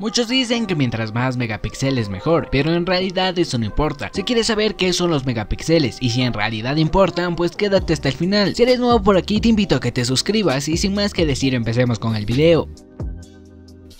Muchos dicen que mientras más megapíxeles mejor, pero en realidad eso no importa. Si quieres saber qué son los megapíxeles y si en realidad importan, pues quédate hasta el final. Si eres nuevo por aquí te invito a que te suscribas y sin más que decir empecemos con el video.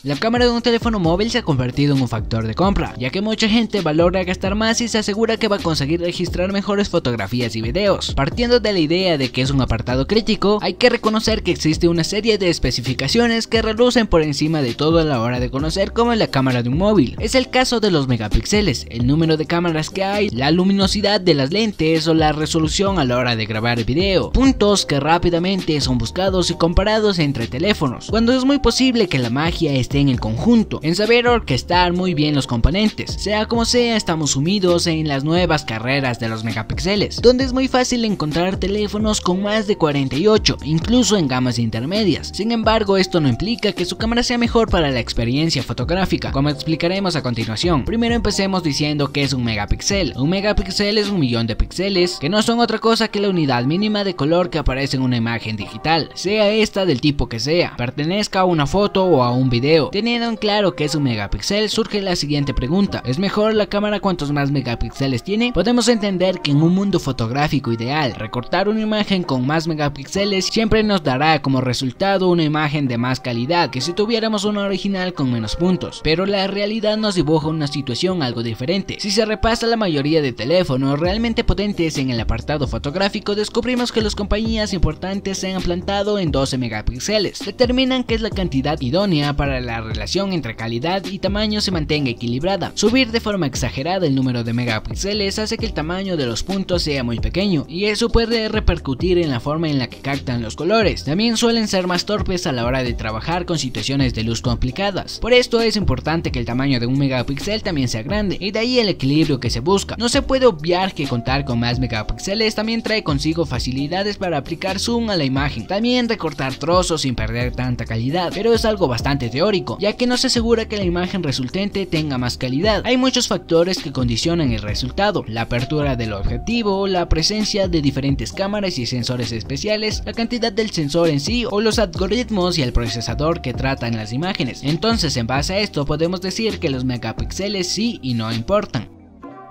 La cámara de un teléfono móvil se ha convertido en un factor de compra, ya que mucha gente valora gastar más y se asegura que va a conseguir registrar mejores fotografías y videos. Partiendo de la idea de que es un apartado crítico, hay que reconocer que existe una serie de especificaciones que relucen por encima de todo a la hora de conocer cómo es la cámara de un móvil. Es el caso de los megapíxeles, el número de cámaras que hay, la luminosidad de las lentes o la resolución a la hora de grabar video, puntos que rápidamente son buscados y comparados entre teléfonos, cuando es muy posible que la magia esté en el conjunto, en saber orquestar muy bien los componentes. Sea como sea, estamos sumidos en las nuevas carreras de los megapíxeles, donde es muy fácil encontrar teléfonos con más de 48, incluso en gamas intermedias. Sin embargo, esto no implica que su cámara sea mejor para la experiencia fotográfica, como explicaremos a continuación. Primero empecemos diciendo que es un megapíxel. Un megapíxel es un millón de píxeles, que no son otra cosa que la unidad mínima de color que aparece en una imagen digital, sea esta del tipo que sea, pertenezca a una foto o a un video Teniendo en claro que es un megapíxel, surge la siguiente pregunta. ¿Es mejor la cámara cuantos más megapíxeles tiene? Podemos entender que en un mundo fotográfico ideal, recortar una imagen con más megapíxeles siempre nos dará como resultado una imagen de más calidad que si tuviéramos una original con menos puntos. Pero la realidad nos dibuja una situación algo diferente. Si se repasa la mayoría de teléfonos realmente potentes en el apartado fotográfico, descubrimos que las compañías importantes se han plantado en 12 megapíxeles. Determinan que es la cantidad idónea para la relación entre calidad y tamaño se mantenga equilibrada. Subir de forma exagerada el número de megapíxeles hace que el tamaño de los puntos sea muy pequeño y eso puede repercutir en la forma en la que captan los colores. También suelen ser más torpes a la hora de trabajar con situaciones de luz complicadas. Por esto es importante que el tamaño de un megapíxel también sea grande y de ahí el equilibrio que se busca. No se puede obviar que contar con más megapíxeles también trae consigo facilidades para aplicar zoom a la imagen, también recortar trozos sin perder tanta calidad, pero es algo bastante teórico ya que no se asegura que la imagen resultante tenga más calidad. Hay muchos factores que condicionan el resultado, la apertura del objetivo, la presencia de diferentes cámaras y sensores especiales, la cantidad del sensor en sí o los algoritmos y el procesador que tratan las imágenes. Entonces en base a esto podemos decir que los megapíxeles sí y no importan.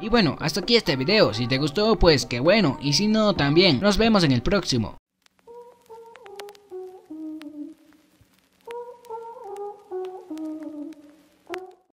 Y bueno, hasta aquí este video, si te gustó pues qué bueno, y si no también, nos vemos en el próximo.